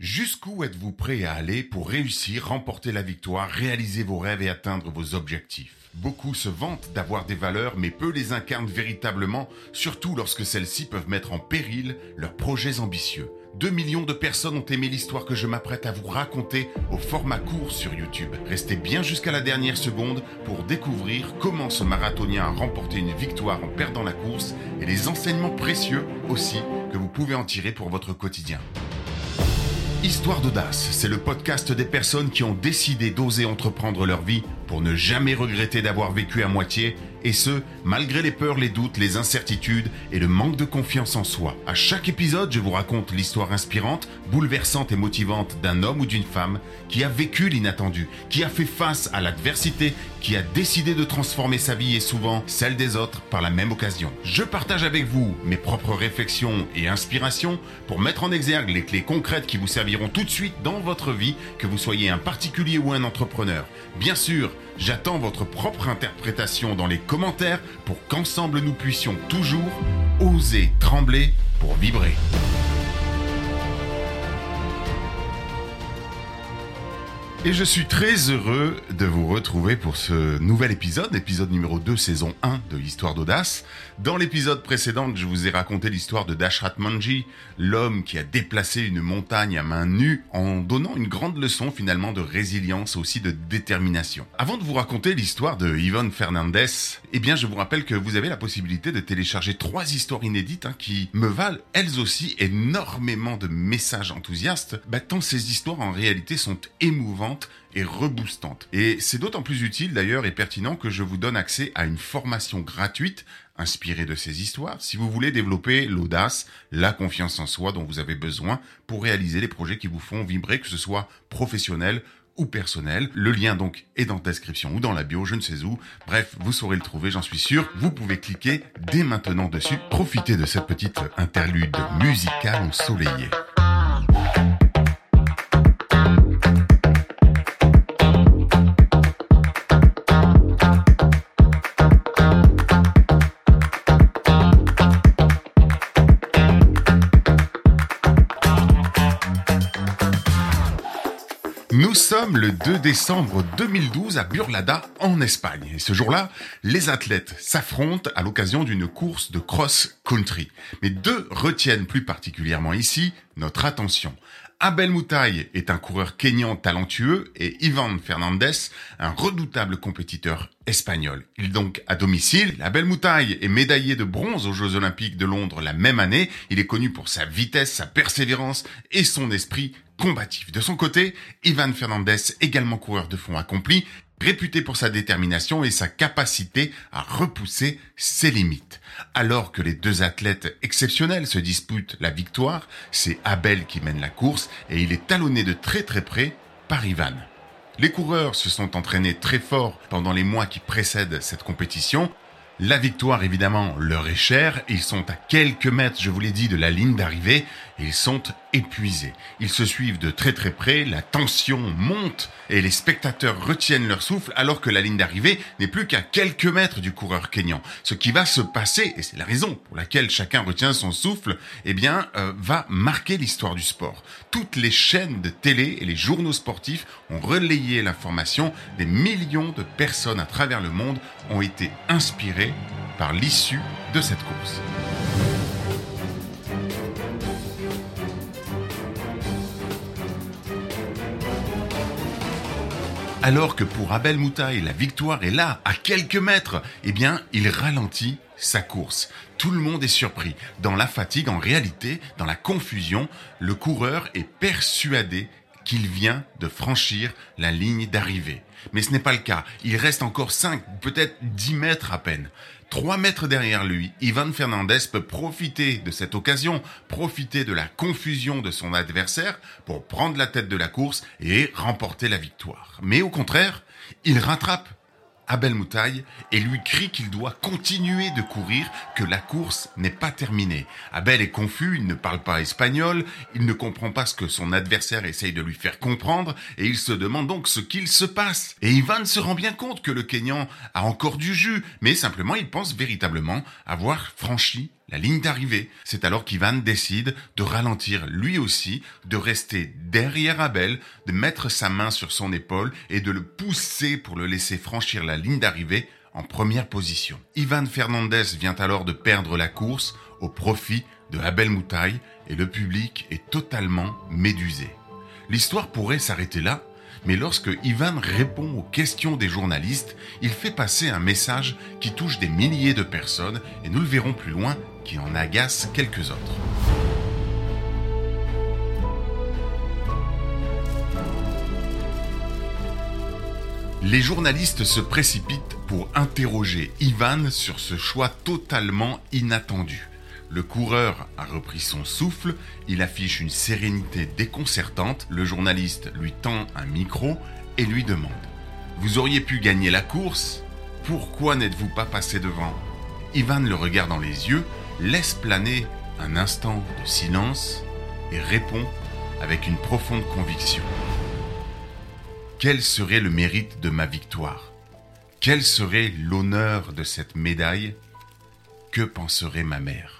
Jusqu'où êtes-vous prêt à aller pour réussir, remporter la victoire, réaliser vos rêves et atteindre vos objectifs? Beaucoup se vantent d'avoir des valeurs, mais peu les incarnent véritablement, surtout lorsque celles-ci peuvent mettre en péril leurs projets ambitieux. 2 millions de personnes ont aimé l'histoire que je m'apprête à vous raconter au format court sur YouTube. Restez bien jusqu'à la dernière seconde pour découvrir comment ce marathonien a remporté une victoire en perdant la course et les enseignements précieux aussi que vous pouvez en tirer pour votre quotidien. Histoire d'audace, c'est le podcast des personnes qui ont décidé d'oser entreprendre leur vie pour ne jamais regretter d'avoir vécu à moitié, et ce, malgré les peurs, les doutes, les incertitudes et le manque de confiance en soi. À chaque épisode, je vous raconte l'histoire inspirante, bouleversante et motivante d'un homme ou d'une femme qui a vécu l'inattendu, qui a fait face à l'adversité, qui a décidé de transformer sa vie et souvent celle des autres par la même occasion. Je partage avec vous mes propres réflexions et inspirations pour mettre en exergue les clés concrètes qui vous serviront tout de suite dans votre vie, que vous soyez un particulier ou un entrepreneur. Bien sûr, J'attends votre propre interprétation dans les commentaires pour qu'ensemble nous puissions toujours oser trembler pour vibrer. Et je suis très heureux de vous retrouver pour ce nouvel épisode, épisode numéro 2, saison 1 de l'histoire d'audace. Dans l'épisode précédent, je vous ai raconté l'histoire de Dashrat Manji, l'homme qui a déplacé une montagne à main nue en donnant une grande leçon finalement de résilience, aussi de détermination. Avant de vous raconter l'histoire de Yvonne Fernandez, eh bien je vous rappelle que vous avez la possibilité de télécharger trois histoires inédites hein, qui me valent elles aussi énormément de messages enthousiastes, bah, tant ces histoires en réalité sont émouvantes et reboostante. Et c'est d'autant plus utile d'ailleurs et pertinent que je vous donne accès à une formation gratuite inspirée de ces histoires si vous voulez développer l'audace, la confiance en soi dont vous avez besoin pour réaliser les projets qui vous font vibrer, que ce soit professionnel ou personnel. Le lien donc est dans la description ou dans la bio, je ne sais où. Bref, vous saurez le trouver, j'en suis sûr. Vous pouvez cliquer dès maintenant dessus. Profitez de cette petite interlude musicale ensoleillée. Nous sommes le 2 décembre 2012 à Burlada, en Espagne. Et ce jour-là, les athlètes s'affrontent à l'occasion d'une course de cross-country. Mais deux retiennent plus particulièrement ici notre attention. Abel Moutaï est un coureur kényan talentueux et Ivan Fernandez, un redoutable compétiteur espagnol. Il donc à domicile. Abel Moutaï est médaillé de bronze aux Jeux Olympiques de Londres la même année. Il est connu pour sa vitesse, sa persévérance et son esprit combatif. De son côté, Ivan Fernandez, également coureur de fond accompli, réputé pour sa détermination et sa capacité à repousser ses limites. Alors que les deux athlètes exceptionnels se disputent la victoire, c'est Abel qui mène la course et il est talonné de très très près par Ivan. Les coureurs se sont entraînés très fort pendant les mois qui précèdent cette compétition. La victoire, évidemment, leur est chère. Ils sont à quelques mètres, je vous l'ai dit, de la ligne d'arrivée. Ils sont épuisés. Ils se suivent de très très près, la tension monte et les spectateurs retiennent leur souffle alors que la ligne d'arrivée n'est plus qu'à quelques mètres du coureur kényan. Ce qui va se passer, et c'est la raison pour laquelle chacun retient son souffle, eh bien, euh, va marquer l'histoire du sport. Toutes les chaînes de télé et les journaux sportifs ont relayé l'information. Des millions de personnes à travers le monde ont été inspirées par l'issue de cette course. Alors que pour Abel Moutaï, la victoire est là, à quelques mètres, eh bien, il ralentit sa course. Tout le monde est surpris. Dans la fatigue, en réalité, dans la confusion, le coureur est persuadé qu'il vient de franchir la ligne d'arrivée. Mais ce n'est pas le cas. Il reste encore 5, peut-être 10 mètres à peine. Trois mètres derrière lui, Ivan Fernandez peut profiter de cette occasion, profiter de la confusion de son adversaire pour prendre la tête de la course et remporter la victoire. Mais au contraire, il rattrape Abel Moutaï et lui crie qu'il doit continuer de courir, que la course n'est pas terminée. Abel est confus, il ne parle pas espagnol, il ne comprend pas ce que son adversaire essaye de lui faire comprendre et il se demande donc ce qu'il se passe. Et Ivan se rend bien compte que le Kenyan a encore du jus, mais simplement il pense véritablement avoir franchi la ligne d'arrivée. C'est alors qu'Ivan décide de ralentir lui aussi, de rester derrière Abel, de mettre sa main sur son épaule et de le pousser pour le laisser franchir la ligne d'arrivée en première position. Ivan Fernandez vient alors de perdre la course au profit de Abel Moutaï et le public est totalement médusé. L'histoire pourrait s'arrêter là, mais lorsque Ivan répond aux questions des journalistes, il fait passer un message qui touche des milliers de personnes et nous le verrons plus loin, qui en agace quelques autres. Les journalistes se précipitent pour interroger Ivan sur ce choix totalement inattendu. Le coureur a repris son souffle, il affiche une sérénité déconcertante, le journaliste lui tend un micro et lui demande ⁇ Vous auriez pu gagner la course? Pourquoi n'êtes-vous pas passé devant ?⁇ Ivan le regarde dans les yeux, laisse planer un instant de silence et répond avec une profonde conviction. Quel serait le mérite de ma victoire? Quel serait l'honneur de cette médaille? Que penserait ma mère?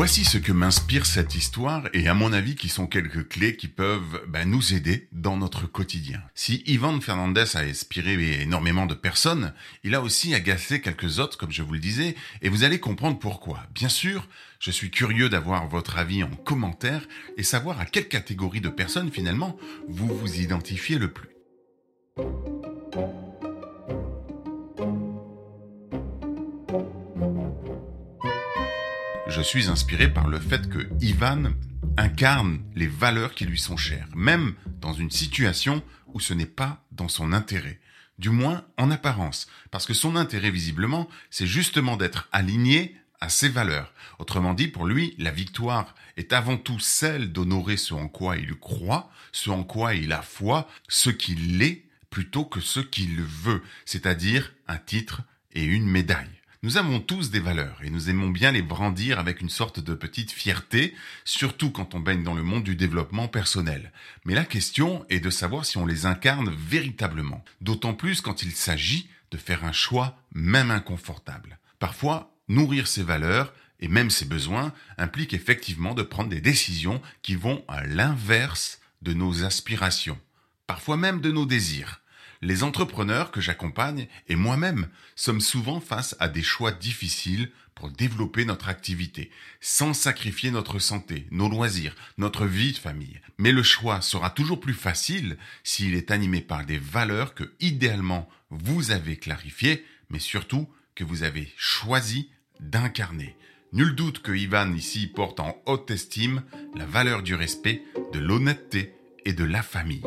Voici ce que m'inspire cette histoire et à mon avis qui sont quelques clés qui peuvent ben, nous aider dans notre quotidien. Si Ivan Fernandez a inspiré énormément de personnes, il a aussi agacé quelques autres comme je vous le disais et vous allez comprendre pourquoi. Bien sûr, je suis curieux d'avoir votre avis en commentaire et savoir à quelle catégorie de personnes finalement vous vous identifiez le plus. Je suis inspiré par le fait que Ivan incarne les valeurs qui lui sont chères, même dans une situation où ce n'est pas dans son intérêt, du moins en apparence, parce que son intérêt visiblement, c'est justement d'être aligné à ses valeurs. Autrement dit, pour lui, la victoire est avant tout celle d'honorer ce en quoi il croit, ce en quoi il a foi, ce qu'il est, plutôt que ce qu'il veut, c'est-à-dire un titre et une médaille. Nous avons tous des valeurs et nous aimons bien les brandir avec une sorte de petite fierté, surtout quand on baigne dans le monde du développement personnel. Mais la question est de savoir si on les incarne véritablement, d'autant plus quand il s'agit de faire un choix même inconfortable. Parfois, nourrir ses valeurs et même ses besoins implique effectivement de prendre des décisions qui vont à l'inverse de nos aspirations, parfois même de nos désirs les entrepreneurs que j'accompagne et moi-même sommes souvent face à des choix difficiles pour développer notre activité, sans sacrifier notre santé, nos loisirs, notre vie de famille. Mais le choix sera toujours plus facile s'il est animé par des valeurs que, idéalement, vous avez clarifiées, mais surtout que vous avez choisi d'incarner. Nul doute que Ivan ici porte en haute estime la valeur du respect, de l'honnêteté et de la famille.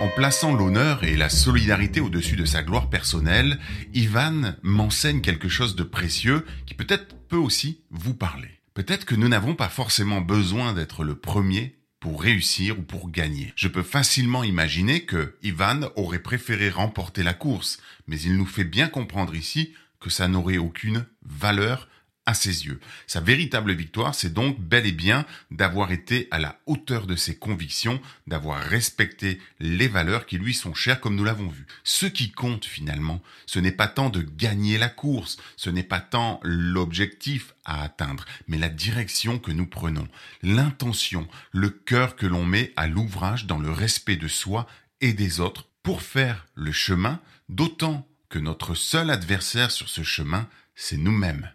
En plaçant l'honneur et la solidarité au-dessus de sa gloire personnelle, Ivan m'enseigne quelque chose de précieux qui peut-être peut aussi vous parler. Peut-être que nous n'avons pas forcément besoin d'être le premier pour réussir ou pour gagner. Je peux facilement imaginer que Ivan aurait préféré remporter la course, mais il nous fait bien comprendre ici que ça n'aurait aucune valeur à ses yeux. Sa véritable victoire, c'est donc bel et bien d'avoir été à la hauteur de ses convictions, d'avoir respecté les valeurs qui lui sont chères comme nous l'avons vu. Ce qui compte finalement, ce n'est pas tant de gagner la course, ce n'est pas tant l'objectif à atteindre, mais la direction que nous prenons, l'intention, le cœur que l'on met à l'ouvrage dans le respect de soi et des autres pour faire le chemin, d'autant que notre seul adversaire sur ce chemin, c'est nous-mêmes.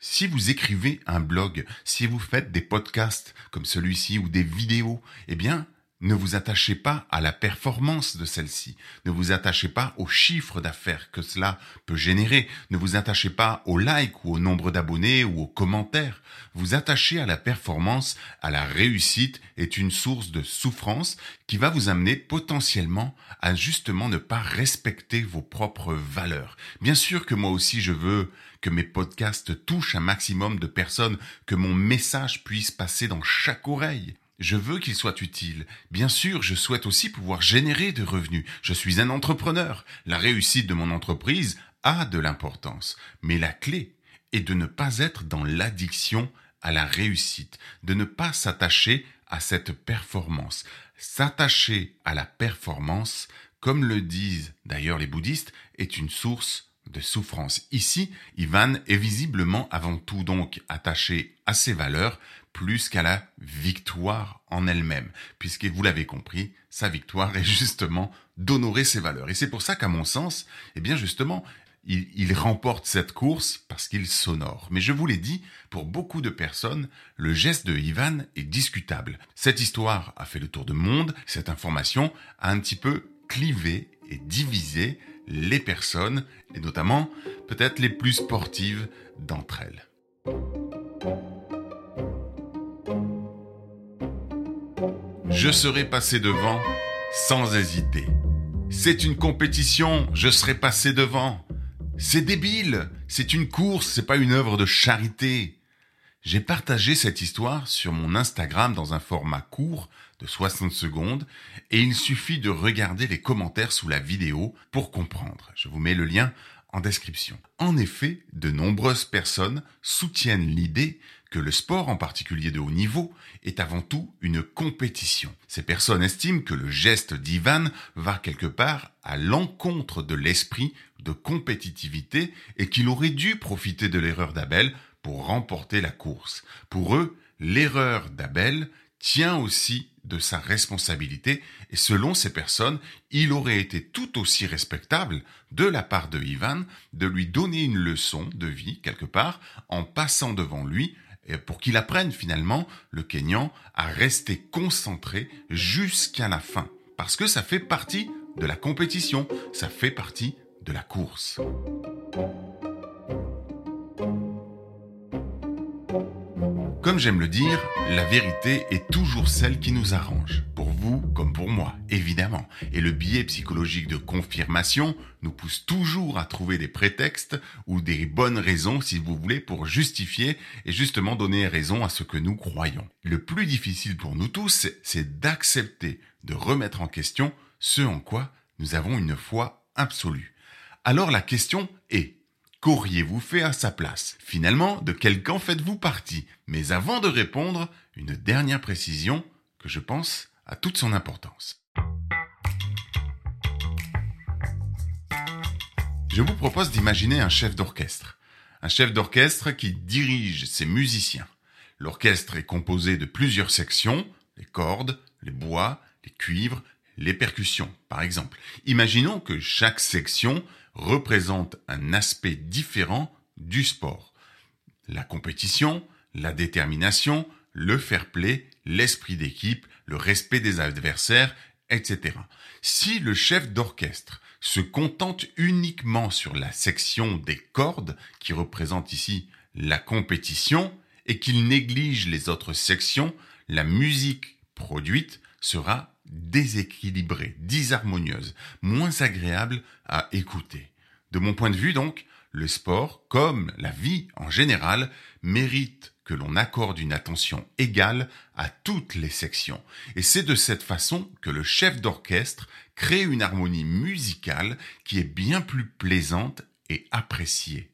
Si vous écrivez un blog, si vous faites des podcasts comme celui-ci ou des vidéos, eh bien, ne vous attachez pas à la performance de celle-ci. Ne vous attachez pas au chiffre d'affaires que cela peut générer. Ne vous attachez pas au like ou au nombre d'abonnés ou aux commentaires. Vous attachez à la performance, à la réussite est une source de souffrance qui va vous amener potentiellement à justement ne pas respecter vos propres valeurs. Bien sûr que moi aussi je veux que mes podcasts touchent un maximum de personnes, que mon message puisse passer dans chaque oreille. Je veux qu'il soit utile. Bien sûr, je souhaite aussi pouvoir générer de revenus. Je suis un entrepreneur. La réussite de mon entreprise a de l'importance. Mais la clé est de ne pas être dans l'addiction à la réussite, de ne pas s'attacher à cette performance. S'attacher à la performance, comme le disent d'ailleurs les bouddhistes, est une source de souffrance. Ici, Ivan est visiblement avant tout donc attaché à ses valeurs plus qu'à la victoire en elle-même, puisque vous l'avez compris, sa victoire est justement d'honorer ses valeurs. Et c'est pour ça qu'à mon sens, eh bien justement, il, remporte cette course parce qu'il s'honore. Mais je vous l'ai dit, pour beaucoup de personnes, le geste de Ivan est discutable. Cette histoire a fait le tour du monde, cette information a un petit peu clivé et divisé les personnes, et notamment peut-être les plus sportives d'entre elles. Je serai passé devant sans hésiter. C'est une compétition, je serai passé devant. C'est débile, c'est une course, c'est pas une œuvre de charité. J'ai partagé cette histoire sur mon Instagram dans un format court de 60 secondes et il suffit de regarder les commentaires sous la vidéo pour comprendre. Je vous mets le lien en description. En effet, de nombreuses personnes soutiennent l'idée que le sport, en particulier de haut niveau, est avant tout une compétition. Ces personnes estiment que le geste d'Ivan va quelque part à l'encontre de l'esprit de compétitivité et qu'il aurait dû profiter de l'erreur d'Abel pour remporter la course. Pour eux, l'erreur d'Abel tient aussi de sa responsabilité et selon ces personnes, il aurait été tout aussi respectable de la part de Ivan de lui donner une leçon de vie quelque part en passant devant lui pour qu'il apprenne finalement, le Kenyan, à rester concentré jusqu'à la fin. Parce que ça fait partie de la compétition, ça fait partie de la course. Comme j'aime le dire, la vérité est toujours celle qui nous arrange, pour vous comme pour moi, évidemment. Et le biais psychologique de confirmation nous pousse toujours à trouver des prétextes ou des bonnes raisons, si vous voulez, pour justifier et justement donner raison à ce que nous croyons. Le plus difficile pour nous tous, c'est d'accepter de remettre en question ce en quoi nous avons une foi absolue. Alors la question est, Qu'auriez-vous fait à sa place? Finalement, de quel camp faites-vous partie? Mais avant de répondre, une dernière précision que je pense a toute son importance. Je vous propose d'imaginer un chef d'orchestre. Un chef d'orchestre qui dirige ses musiciens. L'orchestre est composé de plusieurs sections, les cordes, les bois, les cuivres, les percussions, par exemple. Imaginons que chaque section représente un aspect différent du sport. La compétition, la détermination, le fair play, l'esprit d'équipe, le respect des adversaires, etc. Si le chef d'orchestre se contente uniquement sur la section des cordes, qui représente ici la compétition, et qu'il néglige les autres sections, la musique produite sera déséquilibrée, disharmonieuse, moins agréable à écouter. De mon point de vue donc, le sport, comme la vie en général, mérite que l'on accorde une attention égale à toutes les sections. Et c'est de cette façon que le chef d'orchestre crée une harmonie musicale qui est bien plus plaisante et appréciée.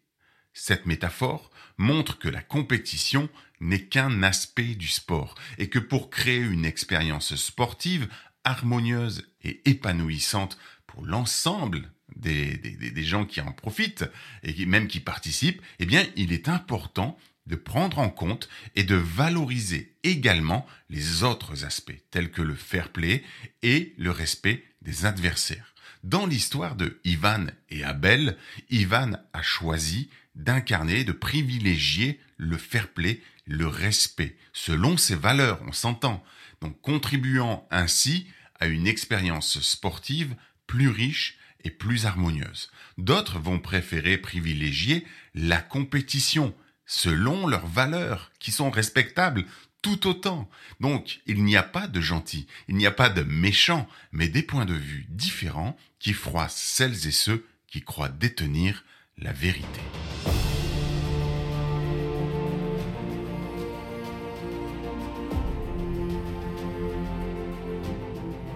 Cette métaphore montre que la compétition n'est qu'un aspect du sport et que pour créer une expérience sportive harmonieuse et épanouissante pour l'ensemble des, des, gens qui en profitent et même qui participent, eh bien, il est important de prendre en compte et de valoriser également les autres aspects, tels que le fair play et le respect des adversaires. Dans l'histoire de Ivan et Abel, Ivan a choisi d'incarner, de privilégier le fair play, le respect, selon ses valeurs, on s'entend, donc contribuant ainsi à une expérience sportive plus riche et plus harmonieuse. D'autres vont préférer privilégier la compétition selon leurs valeurs, qui sont respectables tout autant. Donc, il n'y a pas de gentils, il n'y a pas de méchants, mais des points de vue différents qui froissent celles et ceux qui croient détenir la vérité.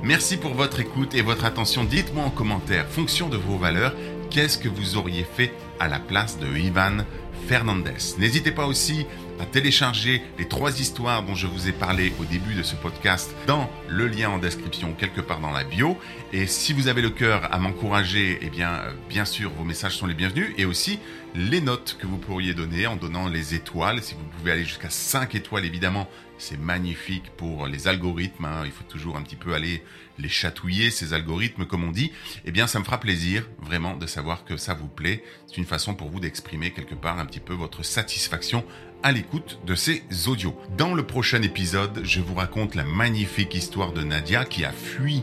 Merci pour votre écoute et votre attention. Dites-moi en commentaire, fonction de vos valeurs, qu'est-ce que vous auriez fait à la place de Ivan Fernandez? N'hésitez pas aussi à télécharger les trois histoires dont je vous ai parlé au début de ce podcast dans le lien en description quelque part dans la bio. Et si vous avez le cœur à m'encourager, eh bien, euh, bien sûr, vos messages sont les bienvenus. Et aussi les notes que vous pourriez donner en donnant les étoiles. Si vous pouvez aller jusqu'à 5 étoiles, évidemment, c'est magnifique pour les algorithmes. Hein. Il faut toujours un petit peu aller les chatouiller, ces algorithmes, comme on dit. Eh bien, ça me fera plaisir, vraiment, de savoir que ça vous plaît. C'est une façon pour vous d'exprimer quelque part un petit peu votre satisfaction à l'écoute de ces audios. Dans le prochain épisode, je vous raconte la magnifique histoire de Nadia qui a fui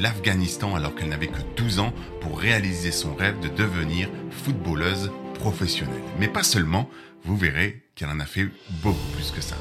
l'Afghanistan alors qu'elle n'avait que 12 ans pour réaliser son rêve de devenir footballeuse professionnelle. Mais pas seulement, vous verrez qu'elle en a fait beaucoup plus que ça.